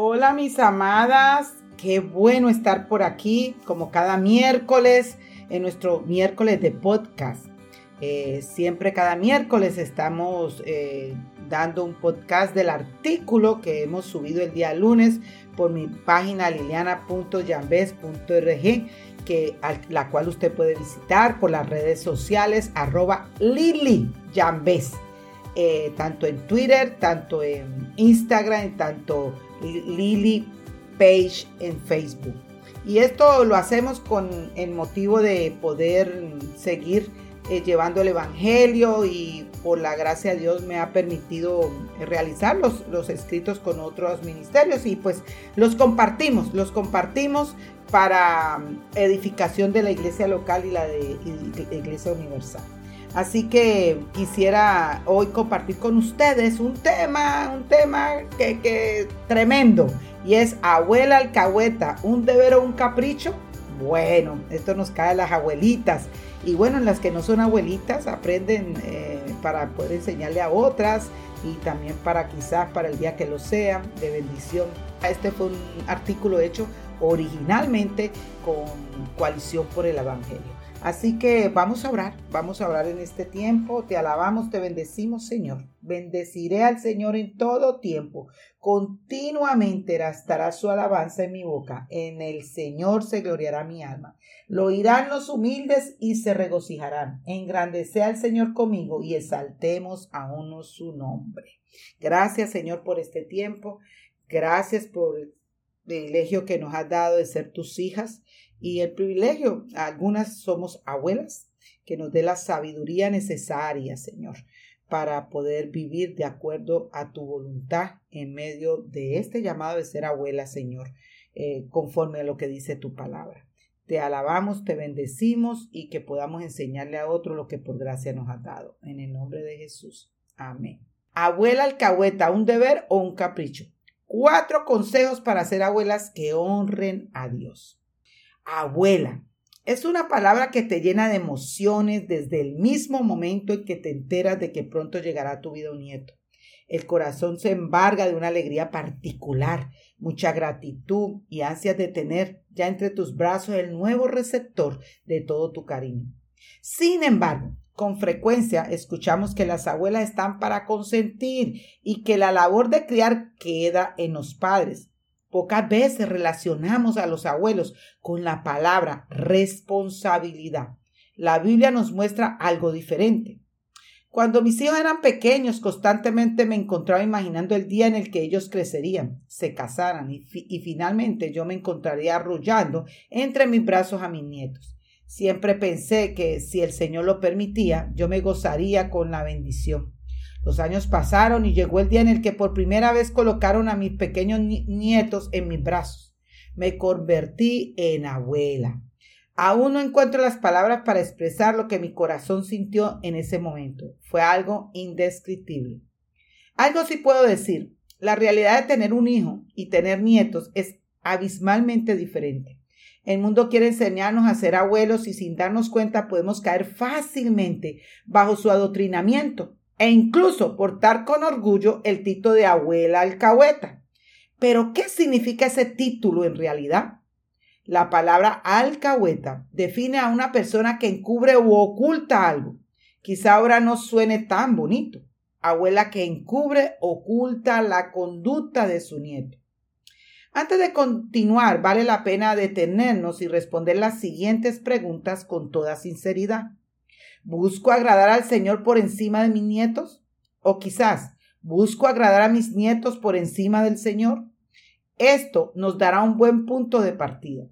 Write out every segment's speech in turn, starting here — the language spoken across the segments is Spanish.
Hola mis amadas, qué bueno estar por aquí como cada miércoles en nuestro miércoles de podcast. Eh, siempre cada miércoles estamos eh, dando un podcast del artículo que hemos subido el día lunes por mi página liliana.yambes.org que la cual usted puede visitar por las redes sociales arroba eh, tanto en Twitter, tanto en Instagram, tanto Lily Page en Facebook. Y esto lo hacemos con el motivo de poder seguir eh, llevando el Evangelio y por la gracia de Dios me ha permitido realizar los, los escritos con otros ministerios y pues los compartimos, los compartimos para edificación de la iglesia local y la de iglesia universal. Así que quisiera hoy compartir con ustedes un tema, un tema que, tremendo. Y es abuela alcahueta, un deber o un capricho. Bueno, esto nos cae a las abuelitas. Y bueno, las que no son abuelitas aprenden eh, para poder enseñarle a otras y también para quizás para el día que lo sea, de bendición. Este fue un artículo hecho originalmente con Coalición por el Evangelio. Así que vamos a orar, vamos a orar en este tiempo. Te alabamos, te bendecimos, Señor. Bendeciré al Señor en todo tiempo. Continuamente estará su alabanza en mi boca. En el Señor se gloriará mi alma. Lo oirán los humildes y se regocijarán. Engrandece al Señor conmigo y exaltemos a uno su nombre. Gracias, Señor, por este tiempo. Gracias por el privilegio que nos has dado de ser tus hijas y el privilegio, algunas somos abuelas, que nos dé la sabiduría necesaria, Señor, para poder vivir de acuerdo a tu voluntad en medio de este llamado de ser abuela, Señor, eh, conforme a lo que dice tu palabra. Te alabamos, te bendecimos y que podamos enseñarle a otro lo que por gracia nos ha dado. En el nombre de Jesús. Amén. Abuela alcahueta, un deber o un capricho. Cuatro consejos para ser abuelas que honren a Dios abuela. Es una palabra que te llena de emociones desde el mismo momento en que te enteras de que pronto llegará tu vida un nieto. El corazón se embarga de una alegría particular, mucha gratitud y ansias de tener ya entre tus brazos el nuevo receptor de todo tu cariño. Sin embargo, con frecuencia escuchamos que las abuelas están para consentir y que la labor de criar queda en los padres. Pocas veces relacionamos a los abuelos con la palabra responsabilidad. La Biblia nos muestra algo diferente. Cuando mis hijos eran pequeños, constantemente me encontraba imaginando el día en el que ellos crecerían, se casaran y, finalmente yo me encontraría arrullando entre mis brazos a mis nietos. Siempre pensé que si el Señor lo permitía, yo me gozaría con la bendición. Los años pasaron y llegó el día en el que por primera vez colocaron a mis pequeños nietos en mis brazos. Me convertí en abuela. Aún no encuentro las palabras para expresar lo que mi corazón sintió en ese momento. Fue algo indescriptible. Algo sí puedo decir. La realidad de tener un hijo y tener nietos es abismalmente diferente. El mundo quiere enseñarnos a ser abuelos y sin darnos cuenta podemos caer fácilmente bajo su adoctrinamiento e incluso portar con orgullo el título de abuela alcahueta. Pero, ¿qué significa ese título en realidad? La palabra alcahueta define a una persona que encubre u oculta algo. Quizá ahora no suene tan bonito. Abuela que encubre, oculta la conducta de su nieto. Antes de continuar, vale la pena detenernos y responder las siguientes preguntas con toda sinceridad. ¿Busco agradar al Señor por encima de mis nietos? ¿O quizás busco agradar a mis nietos por encima del Señor? Esto nos dará un buen punto de partida.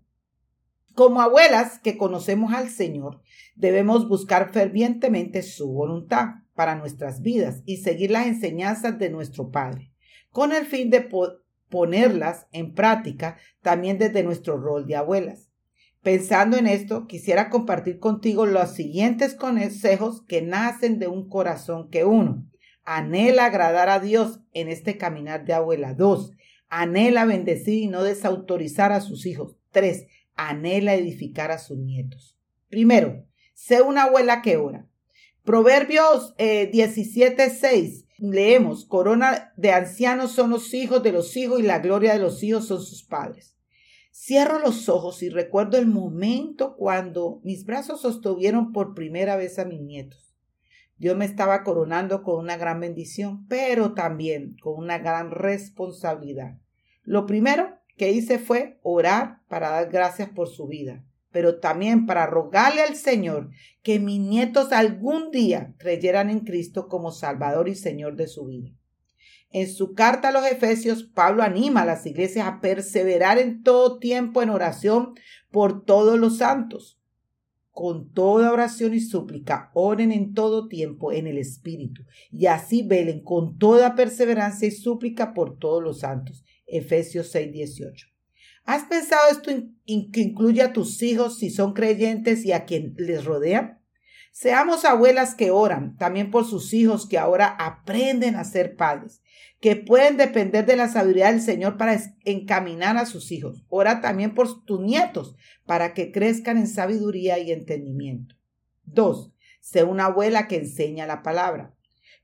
Como abuelas que conocemos al Señor, debemos buscar fervientemente su voluntad para nuestras vidas y seguir las enseñanzas de nuestro Padre, con el fin de ponerlas en práctica también desde nuestro rol de abuelas. Pensando en esto, quisiera compartir contigo los siguientes consejos que nacen de un corazón que uno, anhela agradar a Dios en este caminar de abuela. Dos, anhela bendecir y no desautorizar a sus hijos. Tres, anhela edificar a sus nietos. Primero, sé una abuela que ora. Proverbios eh, 17, 6 leemos, corona de ancianos son los hijos de los hijos y la gloria de los hijos son sus padres. Cierro los ojos y recuerdo el momento cuando mis brazos sostuvieron por primera vez a mis nietos. Dios me estaba coronando con una gran bendición, pero también con una gran responsabilidad. Lo primero que hice fue orar para dar gracias por su vida pero también para rogarle al Señor que mis nietos algún día creyeran en Cristo como Salvador y Señor de su vida. En su carta a los Efesios, Pablo anima a las iglesias a perseverar en todo tiempo en oración por todos los santos. Con toda oración y súplica, oren en todo tiempo en el Espíritu, y así velen con toda perseverancia y súplica por todos los santos. Efesios 6, 18. ¿Has pensado esto que incluye a tus hijos si son creyentes y a quien les rodea? Seamos abuelas que oran también por sus hijos que ahora aprenden a ser padres, que pueden depender de la sabiduría del Señor para encaminar a sus hijos. Ora también por tus nietos para que crezcan en sabiduría y entendimiento. Dos, sé una abuela que enseña la palabra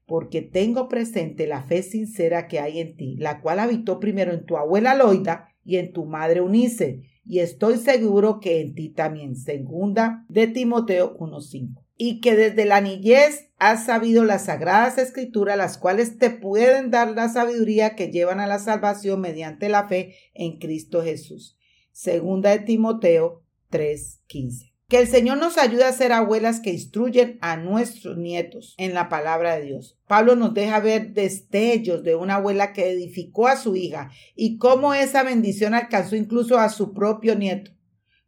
porque tengo presente la fe sincera que hay en ti, la cual habitó primero en tu abuela Loida y en tu madre Unice, y estoy seguro que en ti también. Segunda de Timoteo 1.5. Y que desde la niñez has sabido las sagradas escrituras, las cuales te pueden dar la sabiduría que llevan a la salvación mediante la fe en Cristo Jesús. Segunda de Timoteo 3.15. Que el Señor nos ayude a ser abuelas que instruyen a nuestros nietos en la palabra de Dios. Pablo nos deja ver destellos de una abuela que edificó a su hija y cómo esa bendición alcanzó incluso a su propio nieto.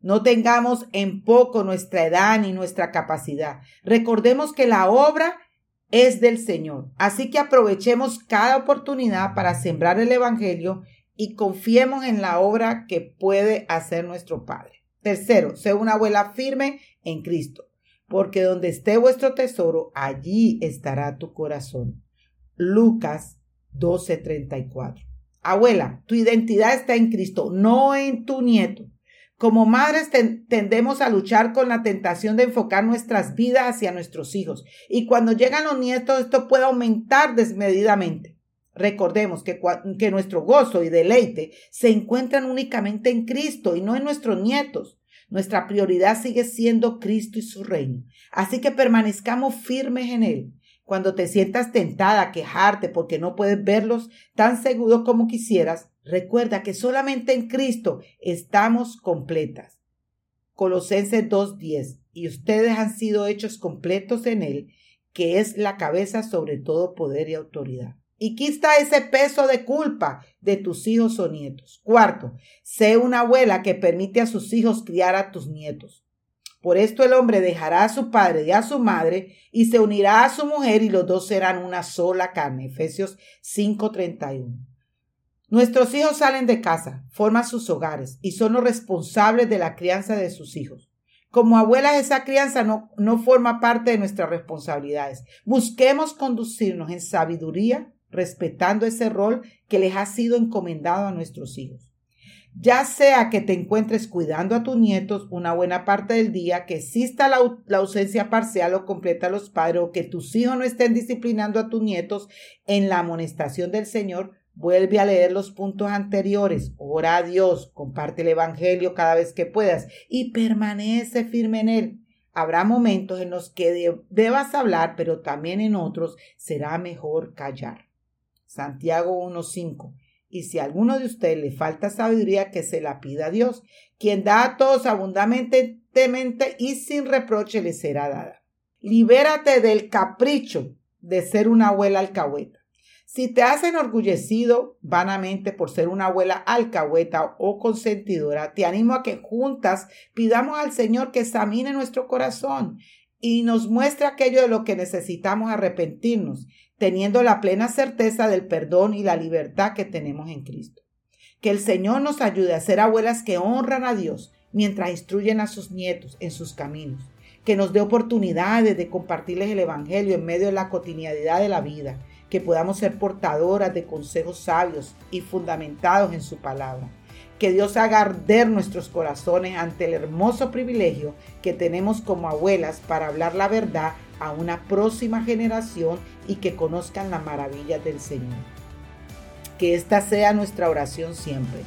No tengamos en poco nuestra edad ni nuestra capacidad. Recordemos que la obra es del Señor. Así que aprovechemos cada oportunidad para sembrar el Evangelio y confiemos en la obra que puede hacer nuestro Padre. Tercero, sé una abuela firme en Cristo, porque donde esté vuestro tesoro, allí estará tu corazón. Lucas 12:34. Abuela, tu identidad está en Cristo, no en tu nieto. Como madres tendemos a luchar con la tentación de enfocar nuestras vidas hacia nuestros hijos y cuando llegan los nietos esto puede aumentar desmedidamente. Recordemos que, nuestro gozo y deleite se encuentran únicamente en Cristo y no en nuestros nietos. Nuestra prioridad sigue siendo Cristo y su reino. Así que permanezcamos firmes en Él. Cuando te sientas tentada a quejarte porque no puedes verlos tan seguros como quisieras, recuerda que solamente en Cristo estamos completas. Colosenses 2.10. Y ustedes han sido hechos completos en Él, que es la cabeza sobre todo poder y autoridad y quita ese peso de culpa de tus hijos o nietos. Cuarto, sé una abuela que permite a sus hijos criar a tus nietos. Por esto el hombre dejará a su padre y a su madre y se unirá a su mujer y los dos serán una sola carne. Efesios 5:31. Nuestros hijos salen de casa, forman sus hogares y son los responsables de la crianza de sus hijos. Como abuelas, esa crianza no, no forma parte de nuestras responsabilidades. Busquemos conducirnos en sabiduría, respetando ese rol que les ha sido encomendado a nuestros hijos. Ya sea que te encuentres cuidando a tus nietos una buena parte del día, que exista la, la, ausencia parcial o completa de los padres, o que tus hijos no estén disciplinando a tus nietos en la amonestación del Señor, vuelve a leer los puntos anteriores, ora a Dios, comparte el Evangelio cada vez que puedas y permanece firme en él. Habrá momentos en los que debas hablar, pero también en otros será mejor callar. Santiago 1.5. Y si a alguno de ustedes le falta sabiduría, que se la pida a Dios, quien da a todos abundantemente y sin reproche le será dada. Libérate del capricho de ser una abuela alcahueta. Si te has enorgullecido vanamente por ser una abuela alcahueta o consentidora, te animo a que juntas pidamos al Señor que examine nuestro corazón y nos muestre aquello de lo que necesitamos arrepentirnos teniendo la plena certeza del perdón y la libertad que tenemos en Cristo. Que el Señor nos ayude a ser abuelas que honran a Dios mientras instruyen a sus nietos en sus caminos. Que nos dé oportunidades de compartirles el Evangelio en medio de la cotidianidad de la vida. Que podamos ser portadoras de consejos sabios y fundamentados en su palabra. Que Dios haga arder nuestros corazones ante el hermoso privilegio que tenemos como abuelas para hablar la verdad a una próxima generación y que conozcan las maravillas del Señor. Que esta sea nuestra oración siempre.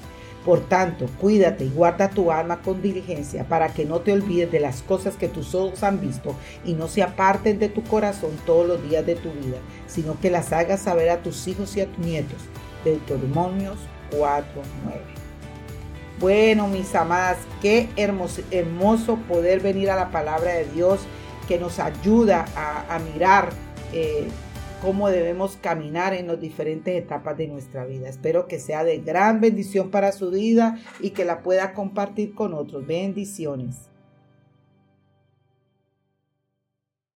Por tanto, cuídate y guarda tu alma con diligencia para que no te olvides de las cosas que tus ojos han visto y no se aparten de tu corazón todos los días de tu vida, sino que las hagas saber a tus hijos y a tus nietos. Deuteronomios 4.9. Bueno, mis amadas, qué hermoso, poder venir a la palabra de Dios que nos ayuda a, mirar eh, cómo debemos caminar en las diferentes etapas de nuestra vida. Espero que sea de gran bendición para su vida y que la pueda compartir con otros. Bendiciones.